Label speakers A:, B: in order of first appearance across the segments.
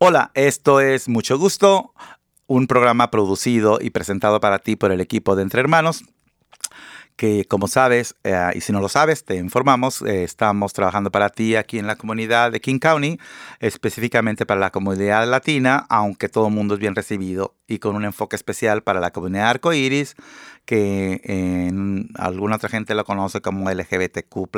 A: Hola, esto es Mucho Gusto, un programa producido y presentado para ti por el equipo de Entre Hermanos que como sabes, eh, y si no lo sabes, te informamos, eh, estamos trabajando para ti aquí en la comunidad de King County, específicamente para la comunidad latina, aunque todo el mundo es bien recibido, y con un enfoque especial para la comunidad arcoíris, que en alguna otra gente lo conoce como LGBTQ.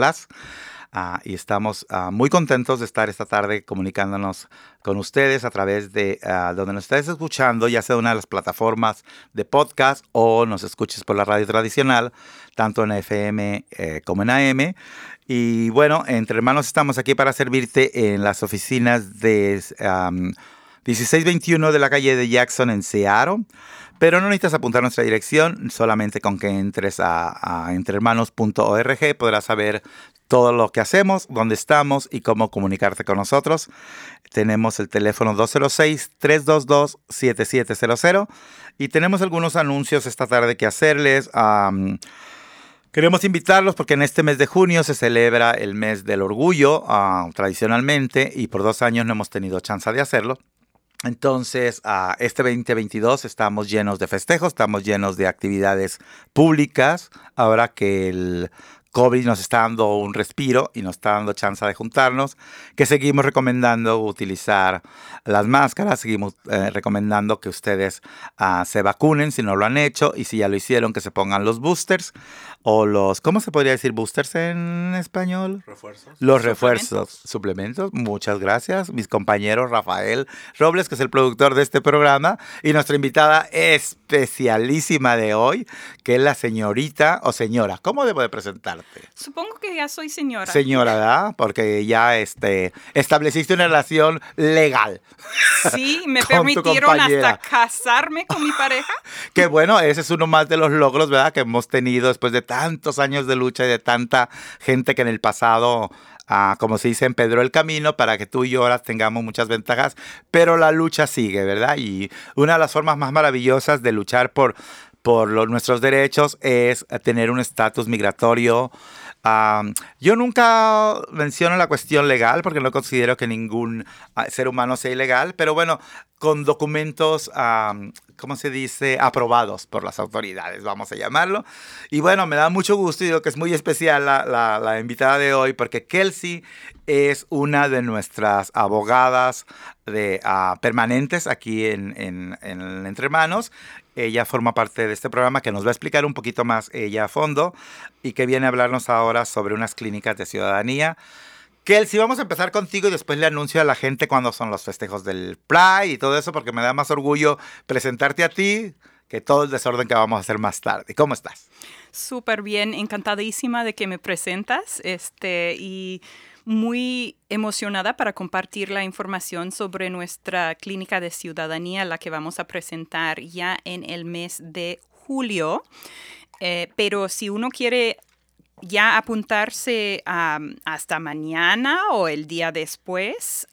A: Ah, y estamos ah, muy contentos de estar esta tarde comunicándonos con ustedes a través de ah, donde nos estés escuchando, ya sea una de las plataformas de podcast o nos escuches por la radio tradicional, tanto en FM eh, como en AM. Y bueno, entre hermanos estamos aquí para servirte en las oficinas de 1621 de la calle de Jackson en Seattle. Pero no necesitas apuntar nuestra dirección, solamente con que entres a, a entrehermanos.org podrás saber todo lo que hacemos, dónde estamos y cómo comunicarte con nosotros. Tenemos el teléfono 206-322-7700 y tenemos algunos anuncios esta tarde que hacerles. Queremos invitarlos porque en este mes de junio se celebra el mes del orgullo ah, tradicionalmente y por dos años no hemos tenido chance de hacerlo. Entonces, a este 2022 estamos llenos de festejos, estamos llenos de actividades públicas. Ahora que el COVID nos está dando un respiro y nos está dando chance de juntarnos, que seguimos recomendando utilizar las máscaras, seguimos eh, recomendando que ustedes ah, se vacunen si no lo han hecho y si ya lo hicieron, que se pongan los boosters o los, ¿cómo se podría decir boosters en español?
B: Refuerzos.
A: Los refuerzos, suplementos. Muchas gracias. Mis compañeros Rafael Robles, que es el productor de este programa, y nuestra invitada especialísima de hoy, que es la señorita o señora. ¿Cómo debo de presentarte?
C: Supongo que ya soy señora.
A: Señora, ¿verdad? Porque ya este, estableciste una relación legal.
C: Sí, me permitieron hasta casarme con mi pareja.
A: Qué bueno, ese es uno más de los logros, ¿verdad? Que hemos tenido después de tantos años de lucha y de tanta gente que en el pasado ah, como se dice, Pedro el camino para que tú y yo ahora tengamos muchas ventajas, pero la lucha sigue, ¿verdad? Y una de las formas más maravillosas de luchar por, por nuestros derechos es tener un estatus migratorio yo nunca menciono la cuestión legal porque no considero que ningún ah, ser humano sea ilegal, pero bueno, con documentos, ¿cómo se dice? Aprobados por las autoridades, vamos a llamarlo. Y bueno, me da mucho gusto y digo que es muy especial la, invitada de hoy porque Kelsey es una de nuestras abogadas de, ah, permanentes aquí en, en Entre Manos ella forma parte de este programa que nos va a explicar un poquito más ella a fondo y que viene a hablarnos ahora sobre unas clínicas de ciudadanía. Kelsey, vamos a empezar contigo y después le anuncio a la gente cuándo son los festejos del Pride y todo eso, porque me da más orgullo presentarte a ti que todo el desorden que vamos a hacer más tarde. ¿Cómo estás?
C: Súper bien, encantadísima de que me presentas. Este, y muy emocionada para compartir la información sobre nuestra clínica de ciudadanía, la que vamos a presentar ya en el mes de julio. Eh, pero si uno quiere ya apuntarse hasta mañana o el día después,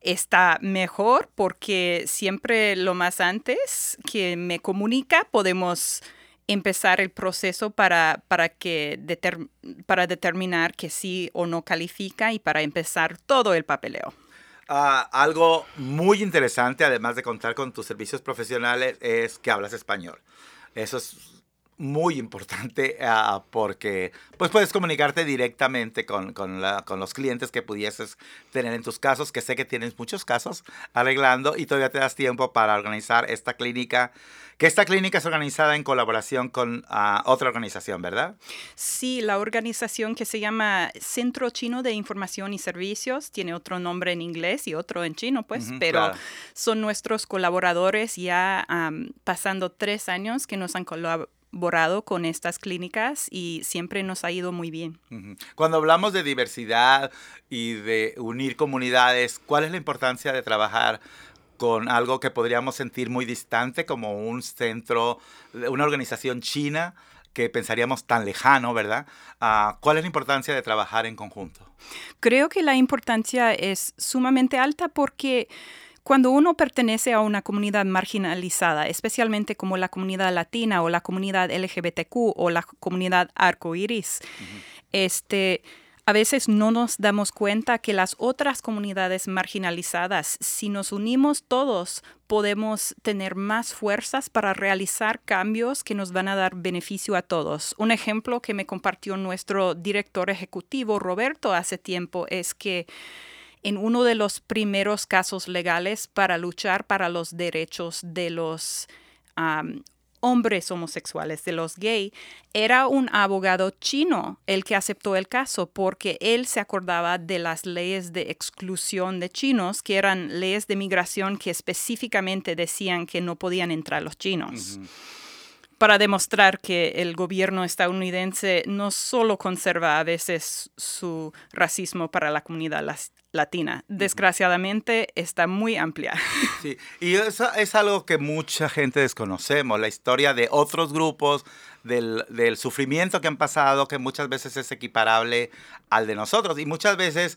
C: está mejor porque siempre lo más antes que me comunica podemos empezar el proceso para, para, que para determinar que sí o no califica y para empezar todo el papeleo.
A: Ah, algo muy interesante, además de contar con tus servicios profesionales, es que hablas español. Eso es muy importante ah, porque pues puedes comunicarte directamente con, con, con, los clientes que pudieses tener en tus casos, que sé que tienes muchos casos arreglando y todavía te das tiempo para organizar esta clínica que esta clínica es organizada en colaboración con ah, otra organización, ¿verdad?
C: Sí, la organización que se llama Centro Chino de Información y Servicios, tiene otro nombre en inglés y otro en chino, pues, pero son nuestros colaboradores ya pasando tres años que nos han colaborado con estas clínicas y siempre nos ha ido muy bien.
A: Cuando hablamos de diversidad y de unir comunidades, ¿cuál es la importancia de trabajar con algo que podríamos sentir muy distante como un centro, una organización china que pensaríamos tan lejano, ¿verdad? Ah, ¿Cuál es la importancia de trabajar en conjunto?
C: Creo que la importancia es sumamente alta porque cuando uno pertenece a una comunidad marginalizada, especialmente como la comunidad latina o la comunidad LGBTQ o la comunidad arcoiris, este, A veces no nos damos cuenta que las otras comunidades marginalizadas, si nos unimos todos, podemos tener más fuerzas para realizar cambios que nos van a dar beneficio a todos. Un ejemplo que me compartió nuestro director ejecutivo, Roberto, hace tiempo es que en uno de los primeros casos legales para luchar para los derechos de los hombres homosexuales, de los gay, era un abogado chino el que aceptó el caso porque él se acordaba de las leyes de exclusión de chinos, que eran leyes de migración que específicamente decían que no podían entrar los chinos. Para demostrar que el gobierno estadounidense no solo conserva a veces su racismo para la comunidad latina. Desgraciadamente está muy amplia.
A: Sí, y eso es algo que mucha gente desconocemos, la historia de otros grupos, del, del, sufrimiento que han pasado, que muchas veces es equiparable al de nosotros. Y muchas veces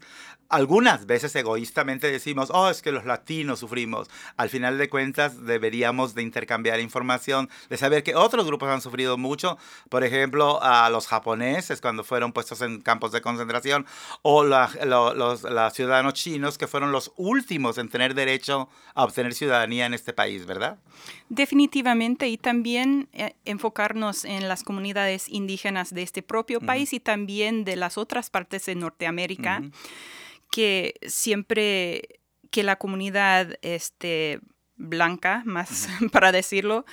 A: algunas veces egoístamente decimos, oh, es que los latinos sufrimos. Al final de cuentas, deberíamos de intercambiar información, de saber que otros grupos han sufrido mucho. Por ejemplo, a los japoneses cuando fueron puestos en campos de concentración, o los, los ciudadanos chinos que fueron los últimos en tener derecho a obtener ciudadanía en este país, ¿verdad?
C: Definitivamente, y también eh, enfocarnos en las comunidades indígenas de este propio país y también de las otras partes de Norteamérica que siempre que la comunidad este, blanca, más para decirlo,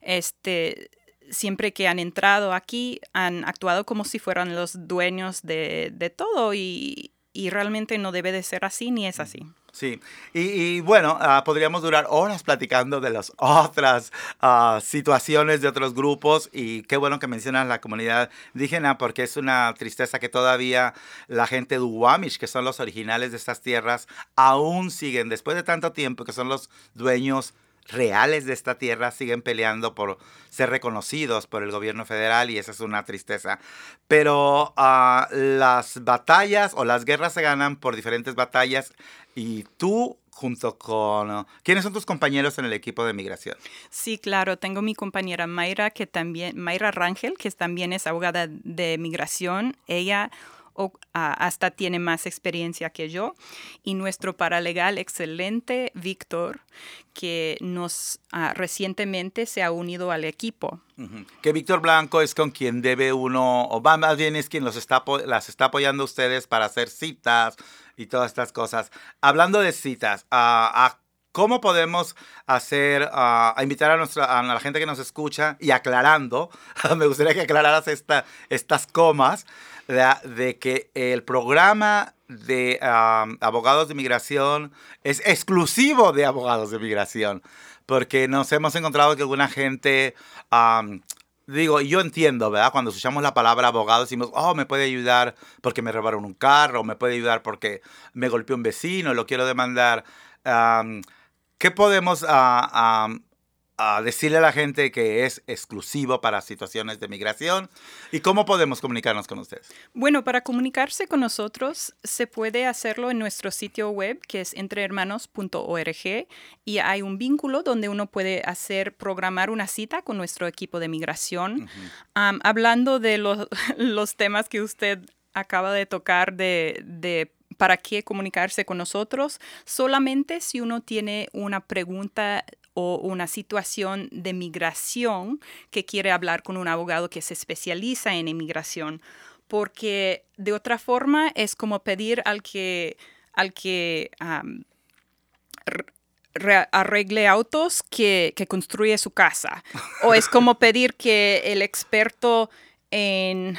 C: este, siempre que han entrado aquí han actuado como si fueran los dueños de, de todo y, y realmente no debe de ser así ni es así.
A: Sí, y, bueno, ah, podríamos durar horas platicando de las otras ah, situaciones de otros grupos. Y qué bueno que mencionas la comunidad indígena porque es una tristeza que todavía la gente de Uwamish, que son los originales de estas tierras, aún siguen, después de tanto tiempo, que son los dueños reales de esta tierra siguen peleando por ser reconocidos por el gobierno federal y esa es una tristeza. Pero ah, las batallas o las guerras se ganan por diferentes batallas y tú junto con... ¿Quiénes son tus compañeros en el equipo de migración?
C: Sí, claro, tengo mi compañera Mayra, que también, Mayra Rangel, que también es abogada de migración. Ella o, hasta tiene más experiencia que yo. Y nuestro paralegal excelente, Víctor, que nos ah, recientemente se ha unido al equipo.
A: Que Víctor Blanco es con quien debe uno, o más bien es quien los está, las está apoyando a ustedes para hacer citas y todas estas cosas. Hablando de citas, a ¿Cómo podemos hacer, invitar a, nuestra, a la gente que nos escucha y aclarando, me gustaría que aclararas esta, estas comas, de, que el programa de abogados de migración es exclusivo de abogados de migración, porque nos hemos encontrado que alguna gente... digo, yo entiendo, ¿verdad? Cuando escuchamos la palabra abogado decimos, oh, me puede ayudar porque me robaron un carro, me puede ayudar porque me golpeó un vecino, lo quiero demandar. ¿Qué podemos uh, decirle a la gente que es exclusivo para situaciones de migración y cómo podemos comunicarnos con ustedes?
C: Bueno, para comunicarse con nosotros se puede hacerlo en nuestro sitio web que es entrehermanos.org y hay un vínculo donde uno puede hacer programar una cita con nuestro equipo de migración. hablando de los, los temas que usted acaba de tocar de, de para qué comunicarse con nosotros, solamente si uno tiene una pregunta o una situación de migración que quiere hablar con un abogado que se especializa en inmigración, porque de otra forma es como pedir al que, al que arregle autos que, que su casa, o es como pedir que el experto en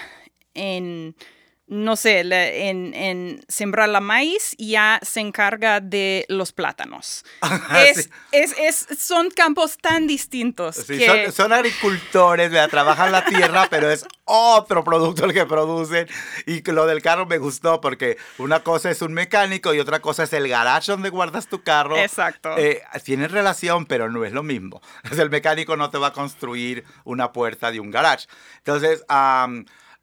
C: no sé, en, sembrar la maíz ya se encarga de los plátanos. es, son campos tan distintos.
A: son, agricultores, trabajan la tierra, pero es otro producto el que producen. Y lo del carro me gustó porque una cosa es un mecánico y otra cosa es el garage donde guardas tu carro.
C: Exacto.
A: Eh, tienen relación, pero no es lo mismo. el mecánico no te va a construir una puerta de un garage. Entonces,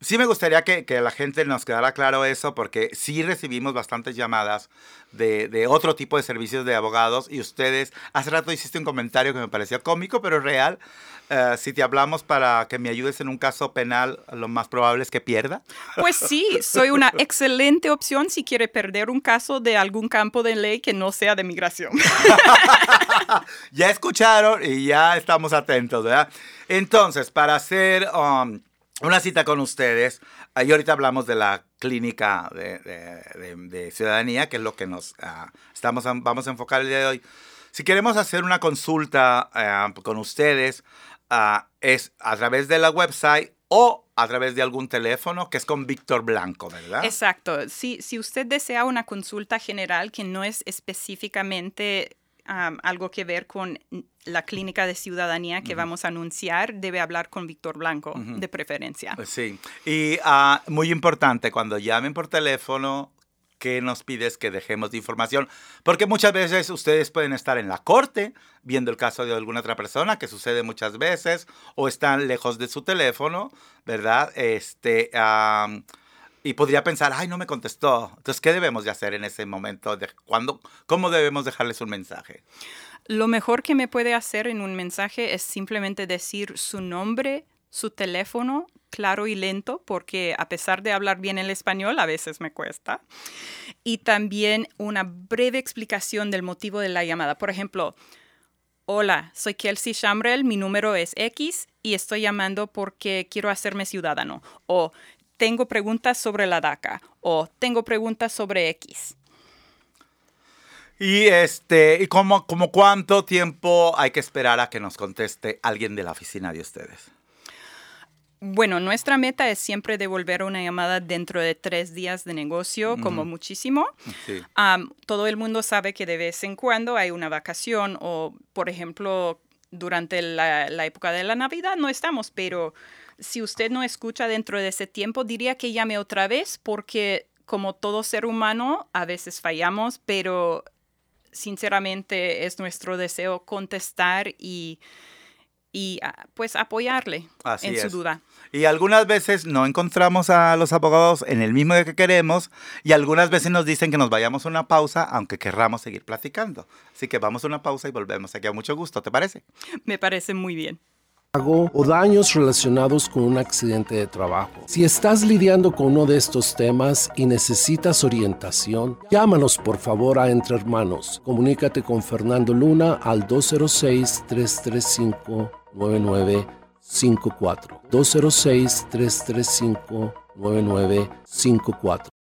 A: Sí me gustaría que, que, la gente nos quedara claro eso, porque sí recibimos bastantes llamadas de, de, otro tipo de servicios de abogados y ustedes, hace rato hiciste un comentario que me pareció cómico, pero real. Uh, si te hablamos para que me ayudes en un caso penal, lo más probable es que pierda.
C: Pues sí, soy una excelente opción si quiere perder un caso de algún campo de ley que no sea de migración.
A: ya escucharon y ya estamos atentos, ¿verdad? Entonces, para hacer... Um, una cita con ustedes. Ahí ahorita hablamos de la clínica de, ciudadanía, que es lo que nos uh, estamos vamos a enfocar el día de hoy. Si queremos hacer una consulta uh, con ustedes, uh, es a través de la website o a través de algún teléfono, que es con Víctor Blanco, ¿verdad?
C: Exacto. Si, si usted desea una consulta general que no es específicamente Um, algo que ver con la clínica de ciudadanía que uh -huh. vamos a anunciar, debe hablar con Víctor Blanco, uh -huh. de preferencia.
A: Sí, y uh, muy importante, cuando llamen por teléfono, ¿qué nos pides que dejemos de información? Porque muchas veces ustedes pueden estar en la corte viendo el caso de alguna otra persona, que sucede muchas veces, o están lejos de su teléfono, ¿verdad? Este... Um, y podría pensar, ay, no me contestó. Entonces, ¿qué debemos de hacer en ese momento? De cuando, ¿Cómo debemos dejarles un mensaje?
C: Lo mejor que me puede hacer en un mensaje es simplemente decir su nombre, su teléfono, claro y lento, porque a pesar de hablar bien el español, a veces me cuesta. Y también una breve explicación del motivo de la llamada. Por ejemplo, Hola, soy Kelsey Shamrell, mi número es X y estoy llamando porque quiero hacerme ciudadano. O tengo preguntas sobre la DACA o tengo preguntas sobre X.
A: Y este, ¿y cómo, como cuánto tiempo hay que esperar a que nos conteste alguien de la oficina de ustedes?
C: Bueno, nuestra meta es siempre devolver una llamada dentro de tres días de negocio, como uh -huh. muchísimo. Sí. Um, todo el mundo sabe que de vez en cuando hay una vacación o, por ejemplo, durante la, la época de la Navidad no estamos, pero si usted no escucha dentro de ese tiempo, diría que llame otra vez porque como todo ser humano, a veces fallamos, pero sinceramente es nuestro deseo contestar y, y pues apoyarle
A: Así
C: en
A: es.
C: su duda.
A: Y algunas veces no encontramos a los abogados en el mismo día que queremos y algunas veces nos dicen que nos vayamos a una pausa aunque querramos seguir platicando. Así que vamos a una pausa y volvemos aquí a mucho gusto, ¿te parece?
C: Me parece muy bien
B: o daños relacionados con un accidente de trabajo. Si estás lidiando con uno de estos temas y necesitas orientación, llámanos por favor a Entre Hermanos. Comunícate con Fernando Luna al 206-335-9954. 206-335-9954.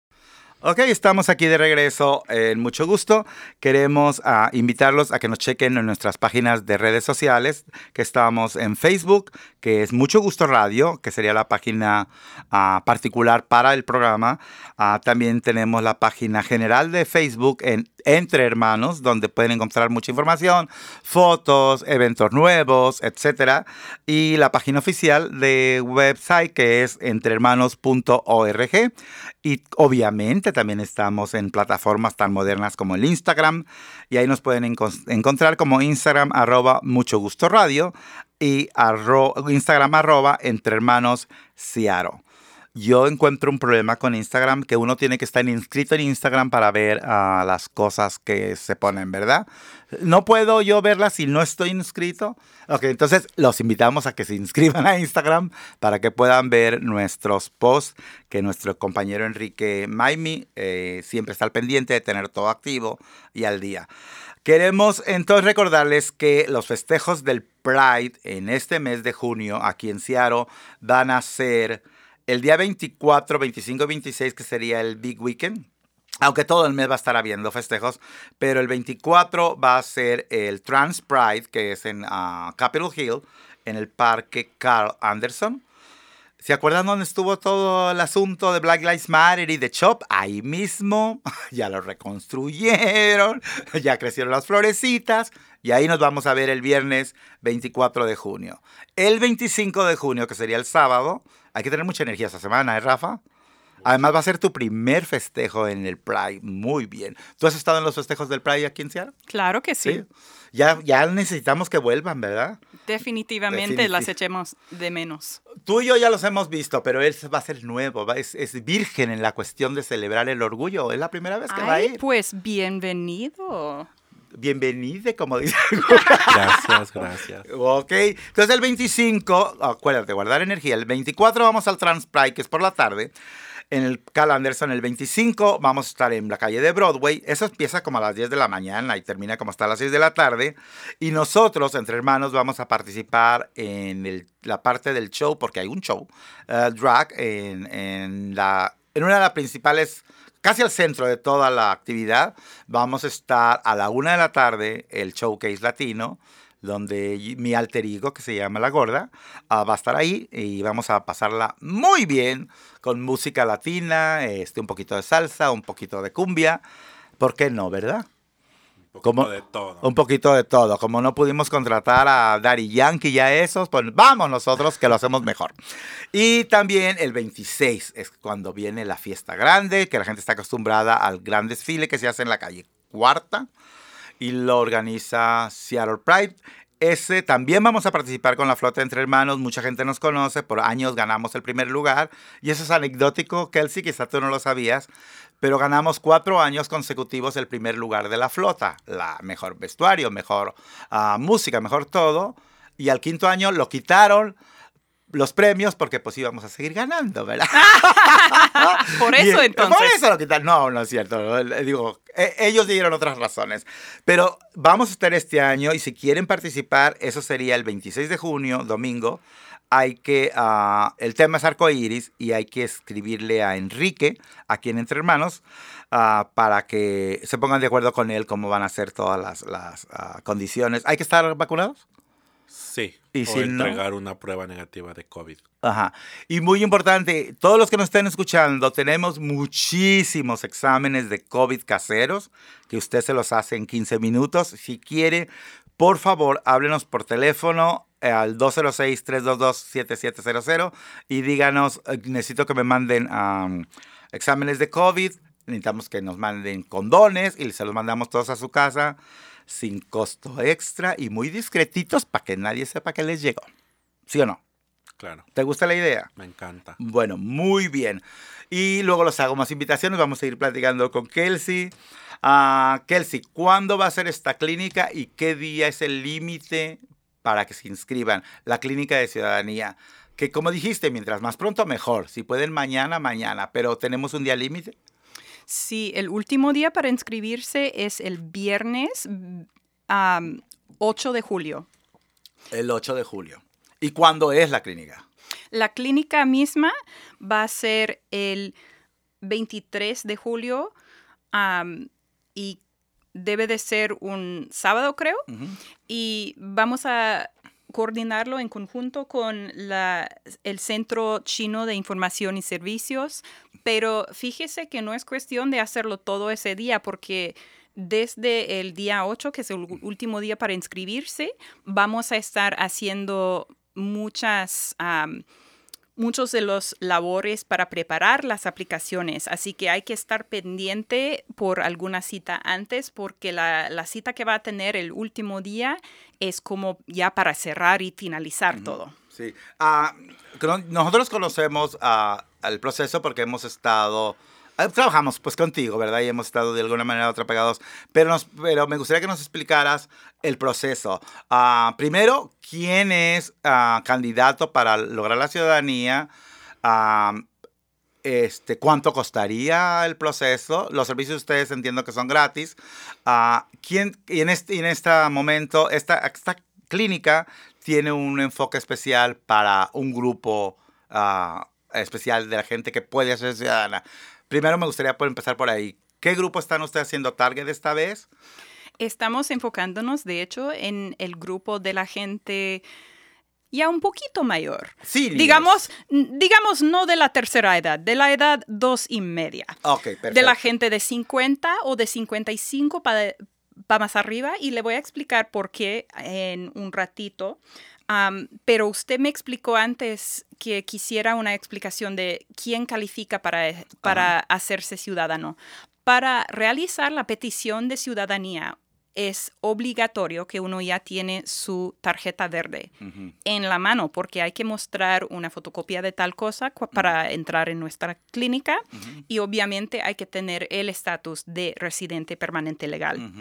A: Ok, estamos aquí de regreso en mucho gusto. Queremos uh, invitarlos a que nos chequen en nuestras páginas de redes sociales, que estamos en Facebook, que es Mucho Gusto Radio, que sería la página uh, particular para el programa. Uh, también tenemos la página general de Facebook en Entre Hermanos, donde pueden encontrar mucha información, fotos, eventos nuevos, etc. Y la página oficial de website, que es entrehermanos.org. Y obviamente también estamos en plataformas tan modernas como el Instagram y ahí nos pueden enco encontrar como Instagram arroba mucho gusto radio y arro Instagram arroba entre hermanos Ciaro. Yo encuentro un problema con Instagram que uno tiene que estar inscrito en Instagram para ver uh, las cosas que se ponen, ¿verdad? No puedo yo verlas si no estoy inscrito. Ok, entonces los invitamos a que se inscriban a Instagram para que puedan ver nuestros posts, que nuestro compañero Enrique Maimi eh, siempre está al pendiente de tener todo activo y al día. Queremos entonces recordarles que los festejos del Pride en este mes de junio aquí en Seattle van a ser el día 24, 25 y 26, que sería el Big Weekend. Aunque todo el mes va a estar habiendo festejos, pero el 24 va a ser el Trans Pride, que es en uh, Capitol Hill, en el parque Carl Anderson. ¿Se acuerdan dónde estuvo todo el asunto de Black Lives Matter y de Chop? Ahí mismo, ya lo reconstruyeron, ya crecieron las florecitas y ahí nos vamos a ver el viernes 24 de junio. El 25 de junio, que sería el sábado, hay que tener mucha energía esta semana, ¿eh, Rafa? Además va a ser tu primer festejo en el Pride. Muy bien. ¿Tú has estado en los festejos del Pride aquí en Seattle?
C: Claro que sí.
A: Ya, ya necesitamos que vuelvan, ¿verdad?
C: Definitivamente las echemos de menos.
A: Tú y yo ya los hemos visto, pero él va a ser nuevo, es, es virgen en la cuestión de celebrar el orgullo. Es la primera vez que va a ir.
C: Pues bienvenido
A: bienvenide, como dice.
D: Gracias, gracias.
A: Ok, entonces el 25, acuérdate, guardar energía. El 24 vamos al Trans Pride, que es por la tarde. En el Cal Anderson, el 25, vamos a estar en la calle de Broadway. Eso empieza como a las 10 de la mañana y termina como hasta las 6 de la tarde. Y nosotros, entre hermanos, vamos a participar en la parte del show, porque hay un show, uh, drag, en, en, la, en una de las principales casi al centro de toda la actividad, vamos a estar a la una de la tarde, el Showcase Latino, donde mi alter ego, que se llama La Gorda, ah, va a estar ahí y vamos a pasarla muy bien con música latina, este, un poquito de salsa, un poquito de cumbia. ¿Por qué no, verdad?
D: Un poquito de todo.
A: Un poquito de todo. Como no pudimos contratar a Daddy Yankee y a esos, pues vamos nosotros que lo hacemos mejor. Y también el 26 es cuando viene la fiesta grande, que la gente está acostumbrada al gran desfile que se hace en la calle Cuarta y lo organiza Seattle Pride. Ese también vamos a participar con la flota entre hermanos. Mucha gente nos conoce. Por años ganamos el primer lugar. Y eso es anecdótico, Kelsey, quizá tú no lo sabías pero ganamos cuatro años consecutivos el primer lugar de la flota. La mejor vestuario, mejor ah, música, mejor todo. Y al quinto año lo quitaron los premios porque pues íbamos a seguir ganando, ¿verdad?
C: por eso entonces.
A: Por eso lo quitaron. No, no es cierto. Digo, e, ellos dieron otras razones. Pero vamos a estar este año y si quieren participar, eso sería el 26 de junio, domingo, hay que, uh, el tema es arcoíris y hay que escribirle a Enrique, aquí en Entre Hermanos, uh, para que se pongan de acuerdo con él cómo van a ser todas las, las uh, condiciones. ¿Hay que estar vacunados?
D: Sí. Y o entregar una prueba negativa de COVID.
A: Ajá. Y muy importante, todos los que nos estén escuchando, tenemos muchísimos exámenes de COVID caseros que usted se los hace en 15 minutos. Si quiere, por favor, háblenos por teléfono al 206-322-7700 y díganos, eh, necesito que me manden exámenes de COVID, necesitamos que nos manden condones y se los mandamos todos a su casa sin costo extra y muy discretitos para que nadie sepa que les llegó. ¿Sí o no?
D: Claro.
A: ¿Te gusta la idea?
D: Me encanta.
A: Bueno, muy bien. Y luego los hago más invitaciones. Vamos a ir platicando con Kelsey. Uh, Kelsey, ¿cuándo va a ser esta clínica y qué día es el límite para que se inscriban. La Clínica de Ciudadanía, que como dijiste, mientras más pronto mejor. Si pueden mañana, mañana, pero tenemos un día límite.
C: Sí, el último día para inscribirse es el viernes 8 de julio.
A: El 8 de julio. ¿Y cuándo es la clínica?
C: La clínica misma va a ser el 23 de julio y debe de ser un sábado, creo, y vamos a coordinarlo en conjunto con la, el Centro Chino de Información y Servicios, pero fíjese que no es cuestión de hacerlo todo ese día porque desde el día 8, que es el último día para inscribirse, vamos a estar haciendo muchas muchos de los labores para preparar las aplicaciones, así que hay que estar pendiente por alguna cita antes porque la, cita que va a tener el último día es como ya para cerrar y finalizar todo.
A: Sí, ah, nosotros conocemos uh, el proceso porque hemos estado trabajamos pues contigo, ¿verdad? Y hemos estado de alguna manera otra pegados, pero, pero me gustaría que nos explicaras el proceso. Uh, primero, ¿quién es uh, candidato para lograr la ciudadanía? Uh, este, ¿Cuánto costaría el proceso? Los servicios ustedes entiendo que son gratis. ¿quién, y en este, en este momento, esta, esta clínica tiene un enfoque especial para un grupo especial de la gente que puede ser ciudadana. Primero me gustaría empezar por ahí. ¿Qué grupo están ustedes haciendo target esta vez?
C: Estamos enfocándonos, de hecho, en el grupo de la gente ya un poquito mayor.
A: Sí.
C: Digamos, digamos no de la tercera edad, de la edad dos y media.
A: Ok, perfecto.
C: De la gente de 50 o de 55 para, para más arriba y le voy a explicar por qué en un ratito. Pero usted me explicó antes que quisiera una explicación de quién califica para, para hacerse ciudadano. Para realizar la petición de ciudadanía, es obligatorio que uno ya tiene su tarjeta verde en la mano porque hay que mostrar una fotocopia de tal cosa para entrar en nuestra clínica y obviamente hay que tener el estatus de residente permanente legal.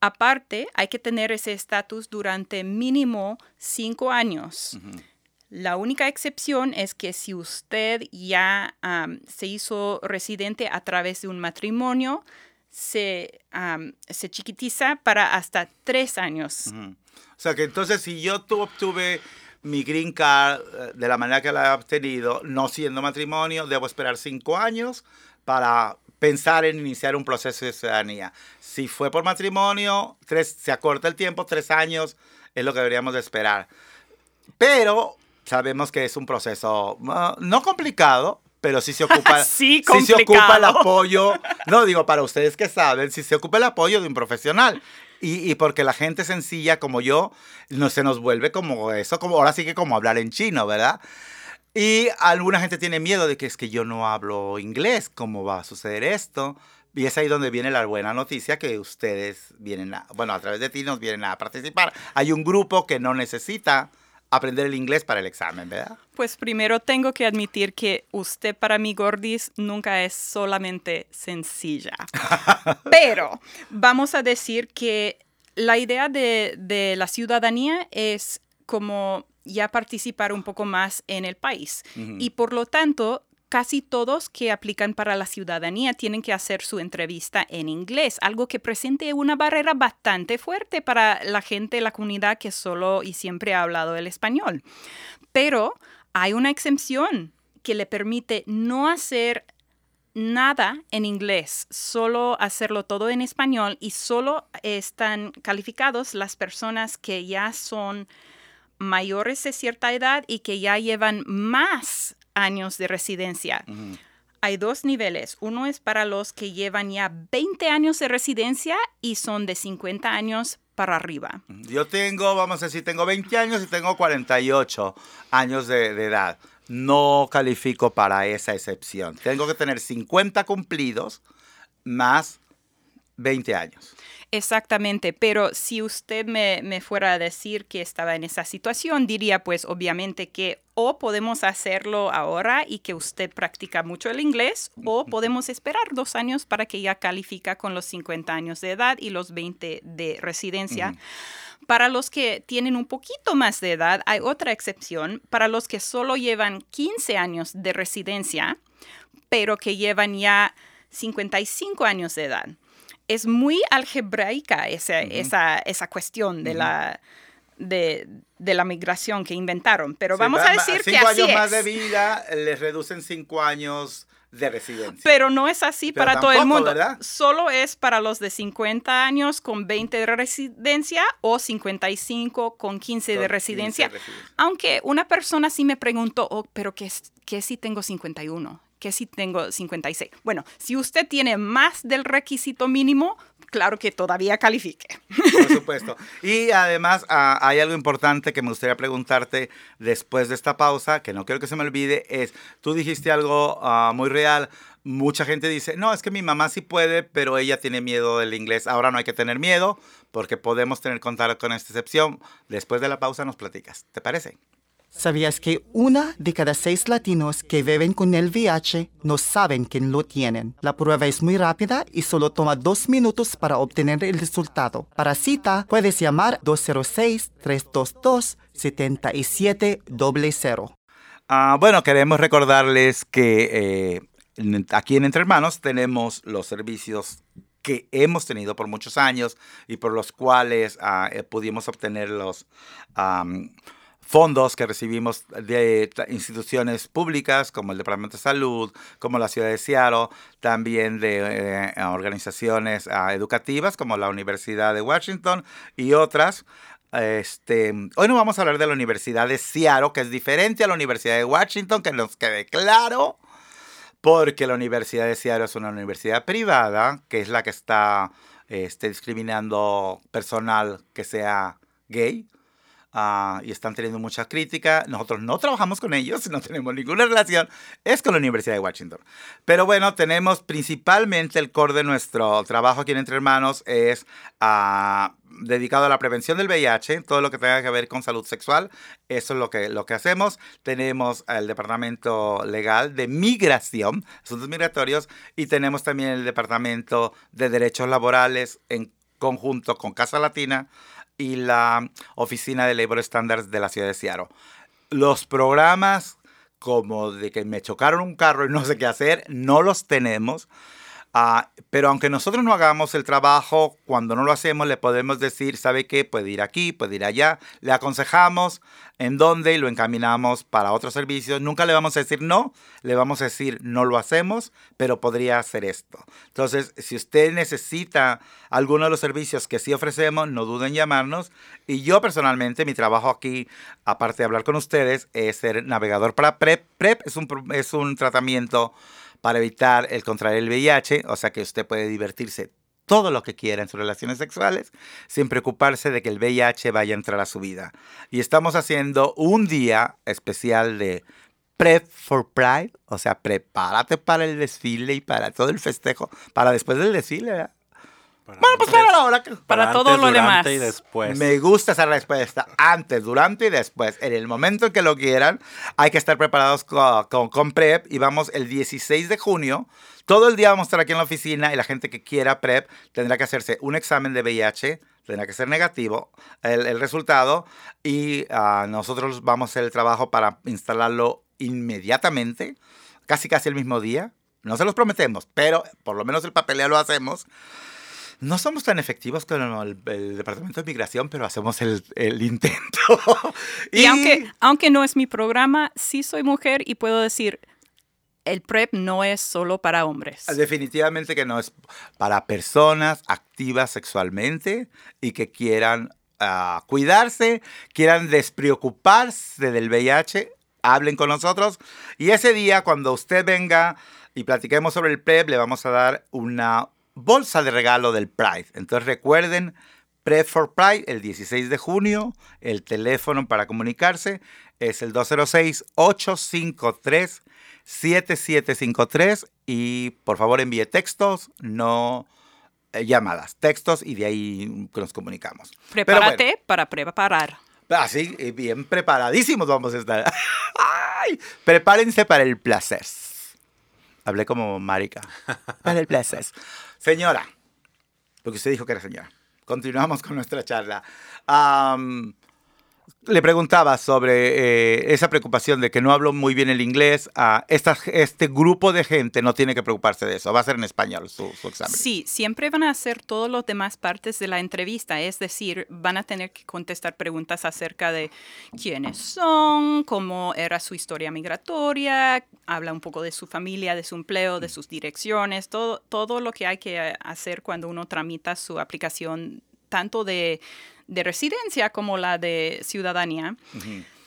C: Aparte, hay que tener ese estatus durante mínimo cinco años. La única excepción es que si usted ya se hizo residente a través de un matrimonio, se, se chiquitiza para hasta tres años.
A: O sea que entonces si yo obtuve mi green card eh, de la manera que la he obtenido, no siendo matrimonio, debo esperar cinco años para pensar en iniciar un proceso de ciudadanía. Si fue por matrimonio, tres, se acorta el tiempo, tres años es lo que deberíamos de esperar. Pero sabemos que es un proceso ah, no complicado, pero si se ocupa,
C: sí,
A: si se ocupa el apoyo, no digo para ustedes que saben, si se ocupa el apoyo de un profesional. Y, y, porque la gente sencilla como yo, no se nos vuelve como eso, como ahora sí que como hablar en chino, ¿verdad? Y alguna gente tiene miedo de que es que yo no hablo inglés, ¿cómo va a suceder esto? Y es ahí donde viene la buena noticia que ustedes vienen a, bueno, a través de ti nos vienen a participar. Hay un grupo que no necesita aprender el inglés para el examen, ¿verdad?
C: Pues primero tengo que admitir que usted para mí, Gordis, nunca es solamente sencilla. Pero vamos a decir que la idea de, la ciudadanía es como ya participar un poco más en el país. Y por lo tanto, casi todos que aplican para la ciudadanía tienen que hacer su entrevista en inglés, algo que presente una barrera bastante fuerte para la gente, la comunidad que solo y siempre ha hablado el español. Pero hay una excepción que le permite no hacer nada en inglés, solo hacerlo todo en español y solo están calificados las personas que ya son mayores de cierta edad y que ya llevan más años de residencia. Hay dos niveles. Uno es para los que llevan ya 20 años de residencia y son de 50 años para arriba.
A: Yo tengo, vamos a decir, tengo 20 años y tengo 48 años de, de edad. No califico para esa excepción. Tengo que tener 50 cumplidos más 20 años.
C: Exactamente, pero si usted me, fuera a decir que estaba en esa situación, diría pues obviamente que o podemos hacerlo ahora y que usted practica mucho el inglés, o podemos esperar dos años para que ya califica con los 50 años de edad y los 20 de residencia. Para los que tienen un poquito más de edad, hay otra excepción. Para los que solo llevan 15 años de residencia, pero que llevan ya 55 años de edad es muy algebraica esa, esa, esa cuestión de la... De, la migración que inventaron, pero vamos a decir que
A: así años más de vida les reducen cinco años de residencia.
C: Pero no es así para todo el mundo. Solo es para los de 50 años con 20 de residencia o 55 con 15 de residencia. Aunque una persona sí me preguntó, oh, pero ¿qué, qué si tengo 51? Que si tengo 56. Bueno, si usted tiene más del requisito mínimo, claro que todavía califique.
A: Por supuesto. Y además ah, hay algo importante que me gustaría preguntarte después de esta pausa, que no quiero que se me olvide, es, tú dijiste algo ah, muy real. Mucha gente dice, no, es que mi mamá sí puede, pero ella tiene miedo del inglés. Ahora no hay que tener miedo porque podemos tener contacto con esta excepción. Después de la pausa nos platicas. ¿Te parece?
E: ¿Sabías que una de cada seis latinos que viven con el VIH no saben que lo tienen? La prueba es muy rápida y solo toma dos minutos para obtener el resultado. Para cita, puedes llamar 206-322-7700.
A: Ah, bueno, queremos recordarles que eh, aquí en Entre Hermanos tenemos los servicios que hemos tenido por muchos años y por los cuales ah, eh, pudimos obtener los fondos que recibimos de instituciones públicas como el Departamento de Salud, como la Ciudad de Seattle, también de eh, organizaciones educativas como la Universidad de Washington y otras. Este, hoy no vamos a hablar de la Universidad de Seattle, que es diferente a la Universidad de Washington, que nos quede claro, porque la Universidad de Seattle es una universidad privada, que es la que está este, discriminando personal que sea gay Ah, y están teniendo mucha crítica. Nosotros no trabajamos con ellos, no tenemos ninguna relación, es con la Universidad de Washington. Pero bueno, tenemos principalmente el core de nuestro trabajo aquí en Entre Hermanos es uh, dedicado a la prevención del VIH, todo lo que tenga que ver con salud sexual, eso es lo que, lo que hacemos. Tenemos el Departamento Legal de Migración, asuntos migratorios, y tenemos también el Departamento de Derechos Laborales en conjunto con Casa Latina y la Oficina de Labor Standards de la ciudad de Seattle. Los programas como de que me chocaron un carro y no sé qué hacer, no los tenemos. Ah, pero aunque nosotros no hagamos el trabajo, cuando no lo hacemos le podemos decir, ¿sabe qué? Puede ir aquí, puede ir allá. Le aconsejamos en dónde y lo encaminamos para otros servicios. Nunca le vamos a decir no, le vamos a decir no lo hacemos, pero podría hacer esto. Entonces, si usted necesita alguno de los servicios que sí ofrecemos, no duden en llamarnos. Y yo personalmente, mi trabajo aquí, aparte de hablar con ustedes, es ser navegador para PrEP. PrEP es un, es un tratamiento para evitar el contraer el VIH, o sea que usted puede divertirse todo lo que quiera en sus relaciones sexuales sin preocuparse de que el VIH vaya a entrar a su vida. Y estamos haciendo un día especial de Prep for Pride, o sea, prepárate para el desfile y para todo el festejo, para después del desfile.
C: Bueno, pues para la hora. Para, para todo lo demás.
D: Y después.
A: Me gusta esa respuesta. Antes, durante y después. En el momento en que lo quieran, hay que estar preparados con, con PrEP. Y vamos el 16 de junio todo el día vamos a estar aquí en la oficina y la gente que quiera PrEP tendrá que hacerse un examen de VIH, tendrá que ser negativo el, resultado y ah, nosotros vamos a hacer el trabajo para instalarlo inmediatamente, casi casi el mismo día. No se los prometemos, pero por lo menos el papeleo lo hacemos. No somos tan efectivos con el, Departamento de Migración, pero hacemos el, el intento.
C: y, y aunque, aunque no es mi programa, sí soy mujer y puedo decir, el PrEP no es solo para hombres.
A: Definitivamente que no es para personas activas sexualmente y que quieran ah, cuidarse, quieran despreocuparse del VIH, hablen con nosotros. Y ese día, cuando usted venga y platiquemos sobre el PrEP, le vamos a dar una bolsa de regalo del Pride. Entonces recuerden, PrEP for Pride, el 16 de junio, el teléfono para comunicarse es el 206 853 7753 y por favor envíe textos, no eh, llamadas, textos y de ahí nos comunicamos.
C: Prepárate para preparar.
A: Así, ah, bien preparadísimos vamos a estar. Ay, prepárense para el placer. Hablé como marica. Para el placer. Señora, porque usted dijo que era señora. Continuamos con nuestra charla le preguntaba sobre eh, esa preocupación de que no hablo muy bien el inglés. a este grupo de gente no tiene que preocuparse de eso. Va a ser en español su, examen.
C: Sí, siempre van a hacer todas las demás partes de la entrevista. Es decir, van a tener que contestar preguntas acerca de quiénes son, cómo era su historia migratoria, habla un poco de su familia, de su empleo, de sus direcciones, todo, todo lo que hay que hacer cuando uno tramita su aplicación, tanto de de residencia como la de ciudadanía.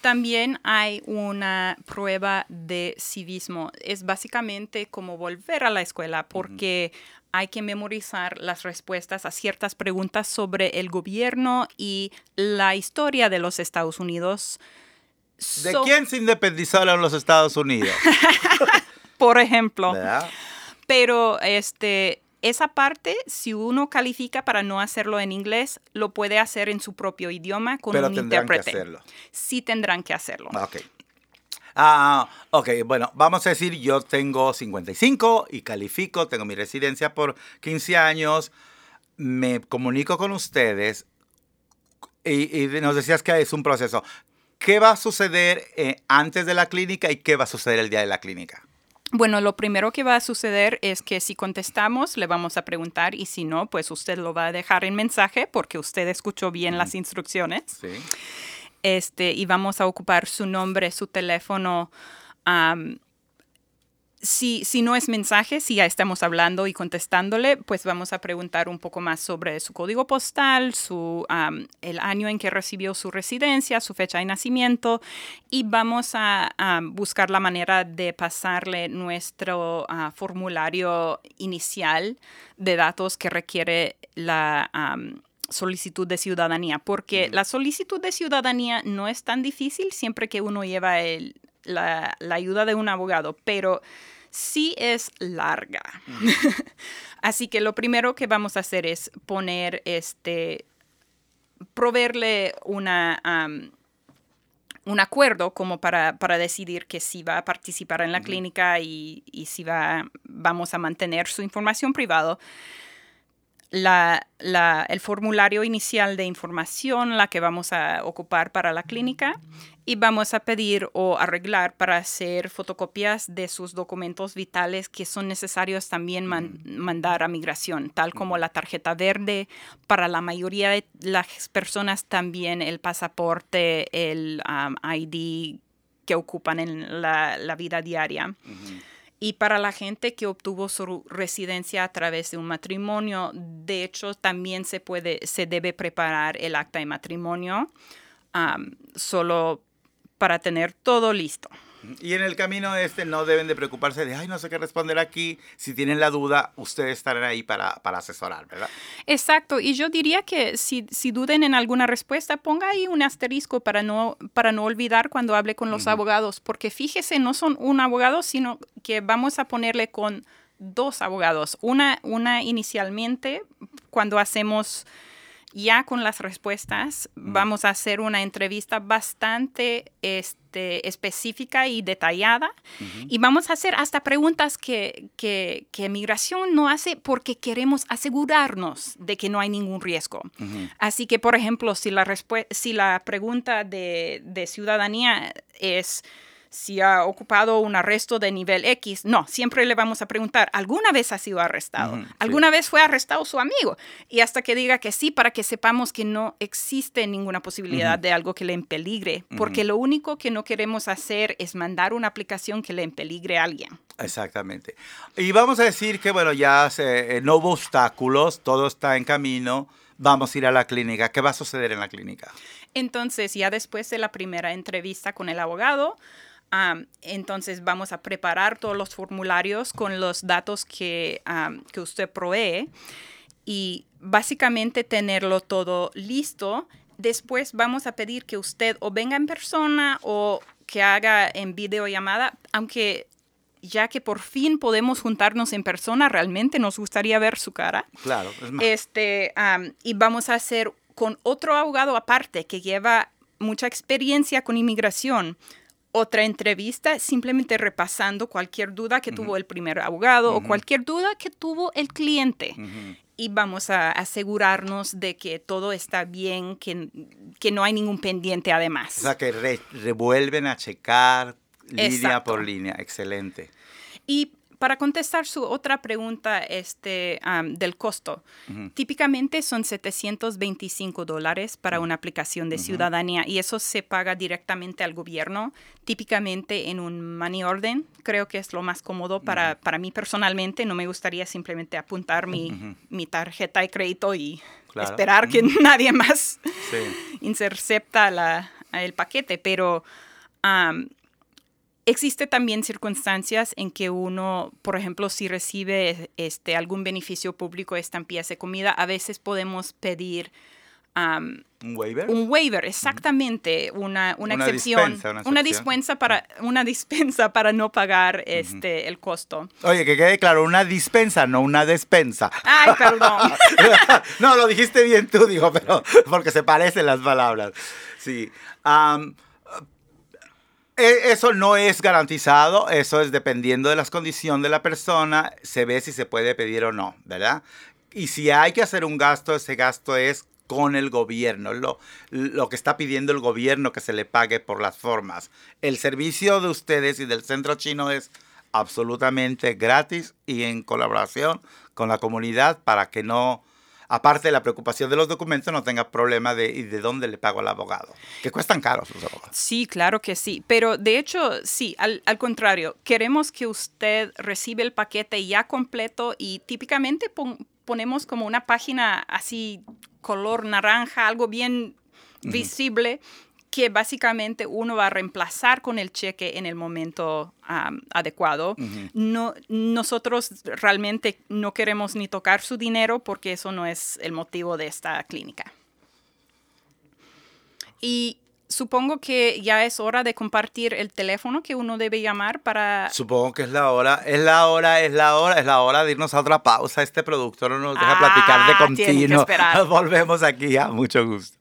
C: También hay una prueba de civismo. Es básicamente como volver a la escuela porque hay que memorizar las respuestas a ciertas preguntas sobre el gobierno y la historia de los Estados Unidos.
A: ¿De quién se independizaron los Estados Unidos?
C: Por ejemplo. Pero este esa parte, si uno califica para no hacerlo en inglés, lo puede hacer en su propio idioma con un intérprete. Que hacerlo. Sí tendrán que hacerlo.
A: Ok. Ah, ok, bueno, vamos a decir, yo tengo 55 y califico, tengo mi residencia por 15 años, me comunico con ustedes y, nos decías que es un proceso. ¿Qué va a suceder eh, antes de la clínica y qué va a suceder el día de la clínica?
C: Bueno, lo primero que va a suceder es que si contestamos, le vamos a preguntar y si no, pues usted lo va a dejar en mensaje porque usted escuchó bien las instrucciones. Sí. Este, y vamos a ocupar su nombre, su teléfono, si, si no es mensaje, si ya estamos hablando y contestándole, pues vamos a preguntar un poco más sobre su código postal, su, el año en que recibió su residencia, su fecha de nacimiento y vamos a, buscar la manera de pasarle nuestro ah, formulario inicial de datos que requiere la solicitud de ciudadanía, porque la solicitud de ciudadanía no es tan difícil siempre que uno lleva la, ayuda de un abogado, pero sí es larga. Así que lo primero que vamos a hacer es poner este, proveerle una, un acuerdo como para, decidir que si va a participar en la clínica y, y, si va, vamos a mantener su información privada la, el formulario inicial de información, la que vamos a ocupar para la clínica, y vamos a pedir o arreglar para hacer fotocopias de sus documentos vitales que son necesarios también mandar a migración, tal como la tarjeta verde, para la mayoría de las personas también el pasaporte, el um, ID que ocupan en la, vida diaria. Y para la gente que obtuvo su residencia a través de un matrimonio, de hecho, también se puede, se debe preparar el acta de matrimonio solo para tener todo listo.
A: Y en el camino este no deben de preocuparse de, ay, no sé qué responder aquí. Si tienen la duda, ustedes estarán ahí para, para asesorar, ¿verdad?
C: Exacto. Y yo diría que si, si, duden en alguna respuesta, ponga ahí un asterisco para no, para no olvidar cuando hable con los abogados. Porque fíjese, no son un abogado, sino que vamos a ponerle con dos abogados. Una, una inicialmente, cuando hacemos ya con las respuestas mm. vamos a hacer una entrevista bastante este, específica y detallada y vamos a hacer hasta preguntas que, que, migración no hace porque queremos asegurarnos de que no hay ningún riesgo. Así que, por ejemplo, si la, si la pregunta de, de ciudadanía es si ha ocupado un arresto de nivel X. No, siempre le vamos a preguntar, ¿alguna vez ha sido arrestado? ¿Alguna vez fue arrestado su amigo? Y hasta que diga que sí, para que sepamos que no existe ninguna posibilidad de algo que le empeligre, porque lo único que no queremos hacer es mandar una aplicación que le empeligre a alguien.
A: Exactamente. Y vamos a decir que, bueno, ya se, eh, no hubo obstáculos, todo está en camino, vamos a ir a la clínica. ¿Qué va a suceder en la clínica?
C: Entonces, ya después de la primera entrevista con el abogado, entonces vamos a preparar todos los formularios con los datos que, que usted provee y básicamente tenerlo todo listo. Después vamos a pedir que usted o venga en persona o que haga en videollamada, aunque ya que por fin podemos juntarnos en persona, realmente nos gustaría ver su cara.
A: Claro.
C: Es más. Este, y vamos a hacer con otro abogado aparte que lleva mucha experiencia con inmigración otra entrevista simplemente repasando cualquier duda que tuvo el primer abogado o cualquier duda que tuvo el cliente. Y vamos a asegurarnos de que todo está bien, que, que no hay ningún pendiente además.
A: O sea, que revuelven a checar línea por línea. Excelente.
C: Y para contestar su otra pregunta este, del costo, típicamente son 725 dólares para una aplicación de ciudadanía y eso se paga directamente al gobierno, típicamente en un money order. Creo que es lo más cómodo para, para mí personalmente. No me gustaría simplemente apuntar mi, mi tarjeta de crédito y esperar que nadie más intercepta la, el paquete, pero... Existe también circunstancias en que uno, por ejemplo, si recibe este, algún beneficio público, estampillas de comida, a veces podemos pedir
A: ¿Un waiver?
C: Un waiver, exactamente, una, una, excepción, una, dispensa para una dispensa para no pagar este el costo.
A: Oye, que quede claro, una dispensa, no una despensa.
C: Ay, perdón.
A: no, lo dijiste bien tú, digo, pero porque se parecen las palabras. Sí. E, eso no es garantizado, eso es dependiendo de las condiciones de la persona, se ve si se puede pedir o no, ¿verdad? Y si hay que hacer un gasto, ese gasto es con el gobierno, lo, lo que está pidiendo el gobierno que se le pague por las formas. El servicio de ustedes y del centro chino es absolutamente gratis y en colaboración con la comunidad para que no aparte de la preocupación de los documentos, no tenga problema de, de dónde le pago al abogado, que cuestan caros los abogados.
C: Sí, claro que sí, pero de hecho, sí, al, contrario, queremos que usted reciba el paquete ya completo y típicamente ponemos como una página así color naranja, algo bien visible que básicamente uno va a reemplazar con el cheque en el momento adecuado. no, nosotros realmente no queremos ni tocar su dinero porque eso no es el motivo de esta clínica. Y supongo que ya es hora de compartir el teléfono que uno debe llamar para...
A: Supongo que es la hora, es la hora, es la hora, es la hora de irnos a otra pausa. Este productor no nos deja platicar de ah, continuo. Volvemos aquí, a mucho gusto.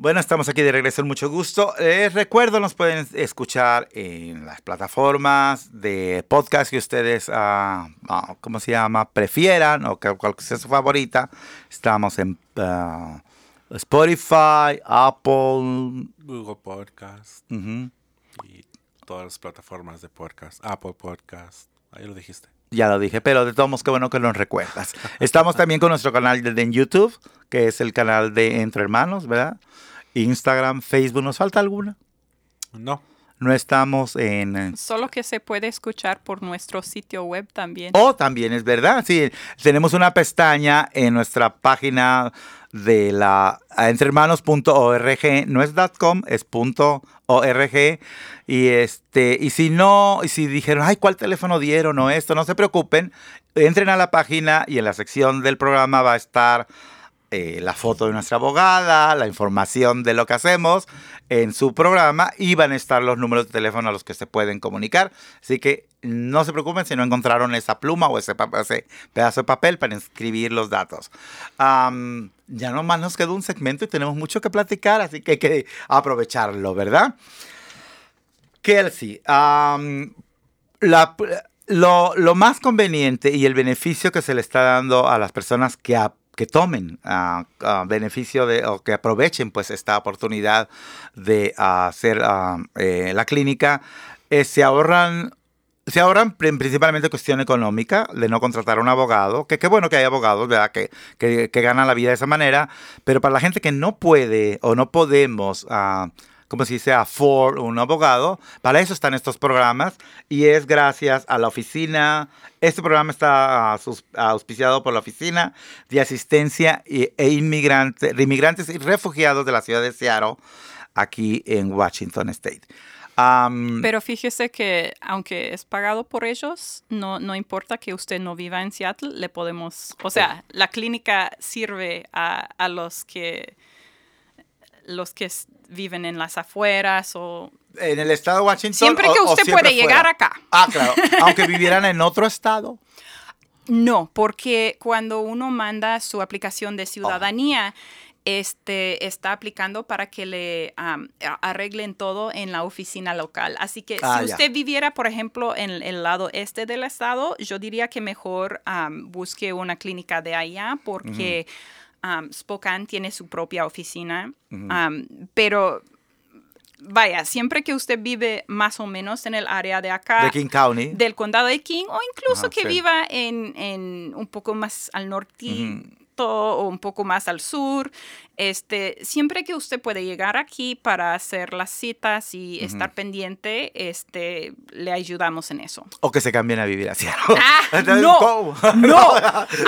A: Bueno, estamos aquí de regreso mucho gusto. Les recuerdo, nos pueden escuchar en las plataformas de podcast que ustedes, uh, ¿cómo se llama? Prefieran o que cual sea su favorita. Estamos en ah, Spotify, Apple,
D: Google Podcast y todas las plataformas de podcast, Apple Podcast. Ahí lo dijiste.
A: Ya lo dije, pero de todos modos, qué bueno que nos recuerdas. Estamos también con nuestro canal de, en YouTube, que es el canal de Entre Hermanos, ¿verdad? Instagram, Facebook, ¿nos falta alguna?
D: No.
A: No estamos en...
C: Solo que se puede escuchar por nuestro sitio web también.
A: Oh, también es verdad, sí. Tenemos una pestaña en nuestra página de la entrehermanos.org, no es .com, es .org. Y, este, y si no, y si dijeron, ay, ¿cuál teléfono dieron o esto? No se preocupen, entren a la página y en la sección del programa va a estar eh, la foto de nuestra abogada, la información de lo que hacemos en su programa y van a estar los números de teléfono a los que se pueden comunicar. Así que no se preocupen si no encontraron esa pluma o ese, pedazo de papel para escribir los datos. ya nomás nos quedó un segmento y tenemos mucho que platicar, así que hay que aprovecharlo, ¿verdad? Kelsey, lo, más conveniente y el beneficio que se le está dando a las personas que, que tomen uh, beneficio de o que aprovechen pues esta oportunidad de hacer eh, la clínica se ahorran se ahorran principalmente cuestión económica de no contratar a un abogado, que qué bueno que hay abogados, ¿verdad? Que, que, ganan la vida de esa manera, pero para la gente que no puede o no podemos como si sea for un abogado. Para eso están estos programas y es gracias a la oficina. Este programa está auspiciado por la Oficina de Asistencia e Inmigrante, de Inmigrantes y Refugiados de la ciudad de Seattle, aquí en Washington State.
C: Pero fíjese que aunque es pagado por ellos, no, no importa que usted no viva en Seattle, le podemos, o sea, la clínica sirve a, a los que los que viven en las afueras o...
A: En el estado de Washington.
C: Siempre que usted puede llegar acá.
A: Ah, claro. Aunque vivieran en otro estado.
C: No, porque cuando uno manda su aplicación de ciudadanía, este, está aplicando para que le arreglen todo en la oficina local. Así que ah, si usted viviera, por ejemplo, en el lado este del estado, yo diría que mejor busque una clínica de allá porque um, Spokane tiene su propia oficina, pero vaya, siempre que usted vive más o menos en el área de acá,
A: de King County,
C: del condado de King, o incluso que viva en, en, un poco más al norte, o un poco más al sur. Este, siempre que usted puede llegar aquí para hacer las citas y estar pendiente, este, le ayudamos en eso.
A: O que se cambien a vivir hacia
C: ah, no, no.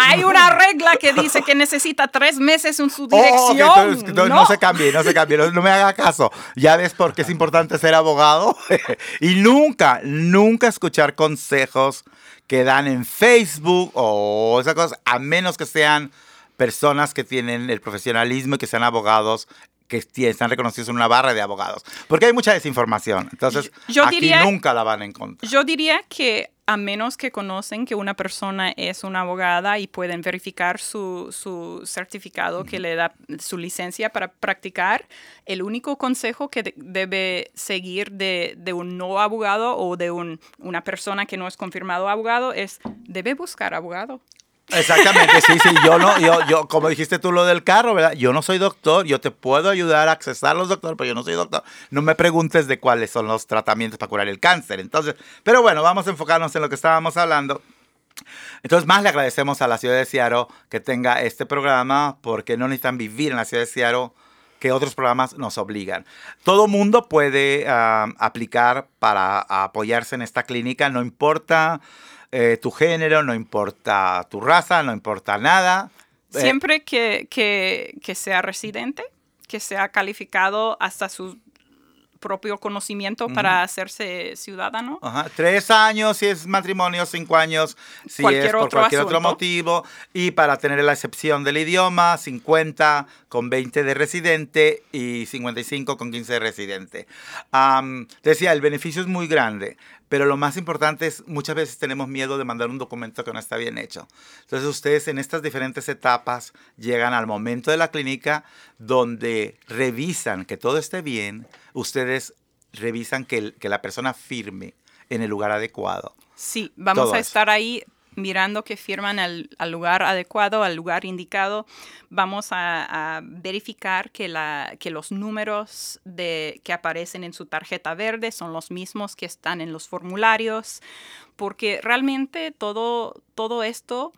C: Hay una regla que dice que necesita tres meses en su oh, dirección.
A: no. no. se cambie, no se cambie, no, me haga caso. Ya ves por qué es importante ser abogado. y nunca, nunca escuchar consejos que dan en Facebook o esas cosas, a menos que sean personas que tienen el profesionalismo y que sean abogados que están reconocidos en una barra de abogados. Porque hay mucha desinformación. Entonces, yo, aquí nunca la van a encontrar.
C: Yo diría que a menos que conocen que una persona es una abogada y pueden verificar su, su certificado que le da su licencia para practicar, el único consejo que debe seguir de, de, un no abogado o de un, una persona que no es confirmado abogado es, debe buscar abogado.
A: Exactamente, sí, sí, yo no, yo, yo, como dijiste tú lo del carro, ¿verdad? Yo no soy doctor, yo te puedo ayudar a accesar los doctores, pero yo no soy doctor. No me preguntes de cuáles son los tratamientos para curar el cáncer. Entonces, pero bueno, vamos a enfocarnos en lo que estábamos hablando. Entonces, más le agradecemos a la ciudad de Seattle que tenga este programa porque no necesitan vivir en la ciudad de Seattle que otros programas nos obligan. Todo mundo puede ah, aplicar para apoyarse en esta clínica, no importa eh, tu género, no importa tu raza, no importa nada. Eh,
C: Siempre que, que, que sea residente, que sea calificado hasta su propio conocimiento para hacerse ciudadano.
A: Ajá. Tres años si es matrimonio, cinco años si
C: Cualquier
A: es por
C: otro
A: cualquier otro motivo. Y para tener la excepción del idioma, 50 con 20 de residente y 55 con 15 de residente. Decía, el beneficio es muy grande, pero lo más importante es muchas veces tenemos miedo de mandar un documento que no está bien hecho. Entonces ustedes en estas diferentes etapas llegan al momento de la clínica donde revisan que todo esté bien, ustedes revisan que, el- que la persona firme en el lugar adecuado.
C: Sí, vamos
A: Todo
C: a
A: eso.
C: estar ahí mirando que firman al, al lugar adecuado, al lugar indicado. Vamos a, a verificar que, la, que los números de, que aparecen en su tarjeta verde son los mismos que están en los formularios, porque realmente todo, todo esto...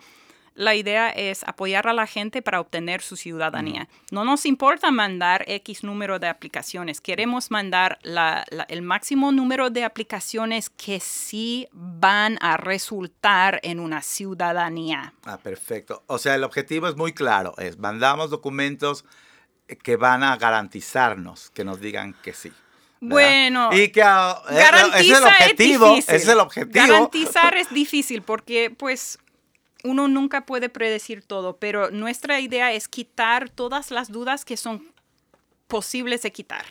C: La idea es apoyar a la gente para obtener su ciudadanía. No nos importa mandar X número de aplicaciones, queremos mandar la- la- el máximo número de aplicaciones que sí van a resultar en una ciudadanía.
A: Ah, perfecto. O sea, el objetivo es muy claro, es mandamos documentos que van a garantizarnos que nos digan que sí. ¿verdad?
C: Bueno,
A: y que
C: Garantiza
A: ese es el objetivo, es el objetivo.
C: Garantizar es difícil porque pues uno nunca puede predecir todo, pero nuestra idea es quitar todas las dudas que son posibles de quitar.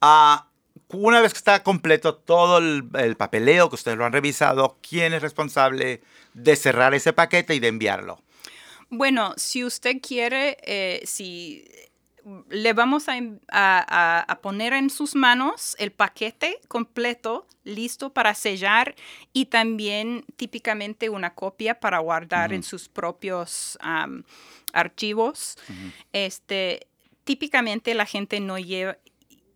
A: Ah, una vez que está completo todo el, el papeleo, que ustedes lo han revisado, ¿quién es responsable de cerrar ese paquete y de enviarlo?
C: Bueno, si usted quiere, eh, si le vamos a, a- a- poner en sus manos el paquete completo, listo para sellar y también típicamente una copia para guardar en sus propios archivos. Este, típicamente la gente no lleva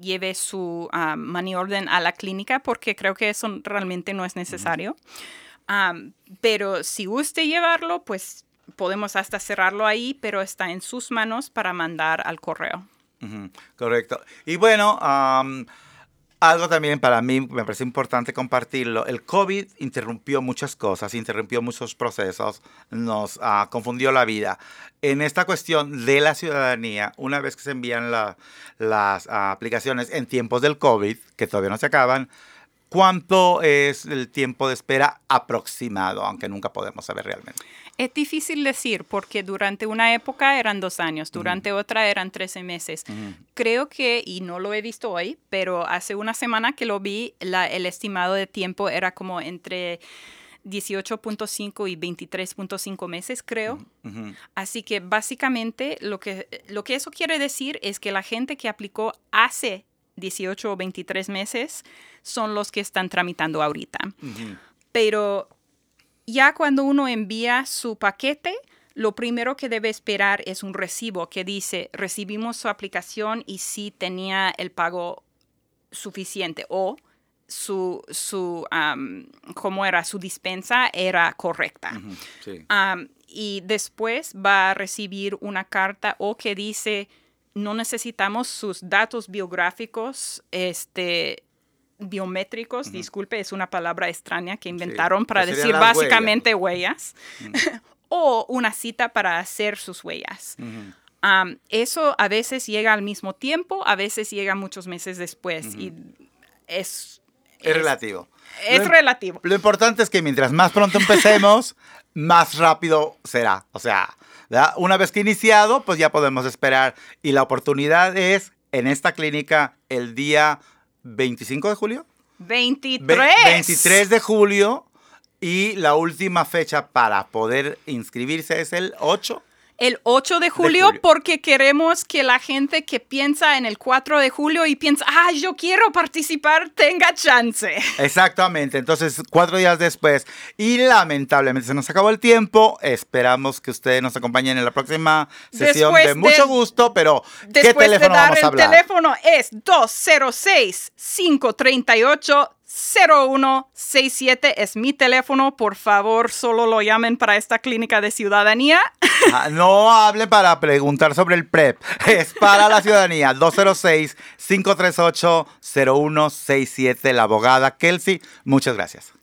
C: lleve su am, money order a la clínica porque creo que eso realmente no es necesario. Pero si guste llevarlo, pues podemos hasta cerrarlo ahí, pero está en sus manos para mandar al correo.
A: Correcto. Y bueno, am, algo también para mí me parece importante compartirlo. El COVID interrumpió muchas cosas, interrumpió muchos procesos, nos ah, confundió la vida. En esta cuestión de la ciudadanía, una vez que se envían la- las ah, aplicaciones en tiempos del COVID, que todavía no se acaban, ¿cuánto es el tiempo de espera aproximado? Aunque nunca podemos saber realmente.
C: Es difícil decir porque durante una época eran dos años, durante otra eran 13 meses. Creo que, y no lo he visto hoy, pero hace una semana que lo vi, la- el estimado de tiempo era como entre 18.5 y 23.5 meses, creo. Así que básicamente lo que, lo que eso quiere decir es que la gente que aplicó hace 18 o 23 meses son los que están tramitando ahorita. Pero ya cuando uno envía su paquete, lo primero que debe esperar es un recibo que dice, recibimos su aplicación y si tenía el pago suficiente o su, su am, ¿cómo era? Su dispensa era correcta.
A: Sí.
C: Y después va a recibir una carta o que dice no necesitamos sus datos biográficos este biométricos, disculpe, es una palabra extraña que inventaron para
A: que
C: decir básicamente huellas, o una cita para hacer sus huellas. Eso a veces llega al mismo tiempo, a veces llega muchos meses después y es,
A: Es relativo.
C: Es
A: Lo-
C: relativo.
A: Lo importante es que mientras más pronto empecemos, más rápido será. O sea, ¿verdad? una vez que iniciado, pues ya podemos esperar. Y la oportunidad es en esta clínica el día 25 de julio.
C: 23.
A: Ve- 23 de julio. Y la última fecha para poder inscribirse es el 8.
C: El 8 de julio,
A: julio.
C: porque queremos que la gente que piensa en el 4 de julio y piensa, ah, yo quiero participar, tenga chance.
A: Exactamente, entonces cuatro días después. Y lamentablemente se nos acabó el tiempo. Esperamos que ustedes nos acompañen en la próxima sesión
C: Después
A: de
C: de-
A: mucho gusto, pero ¿qué
C: Después de
A: teléfono
C: dar
A: vamos a
C: el
A: hablar?
C: teléfono es 206-538. 0167 es mi teléfono. Por favor, solo lo llamen para esta clínica de ciudadanía.
A: Ah, no hable para preguntar sobre el PREP. Es para la ciudadanía. 206-538-0167. La abogada Kelsey. Muchas gracias.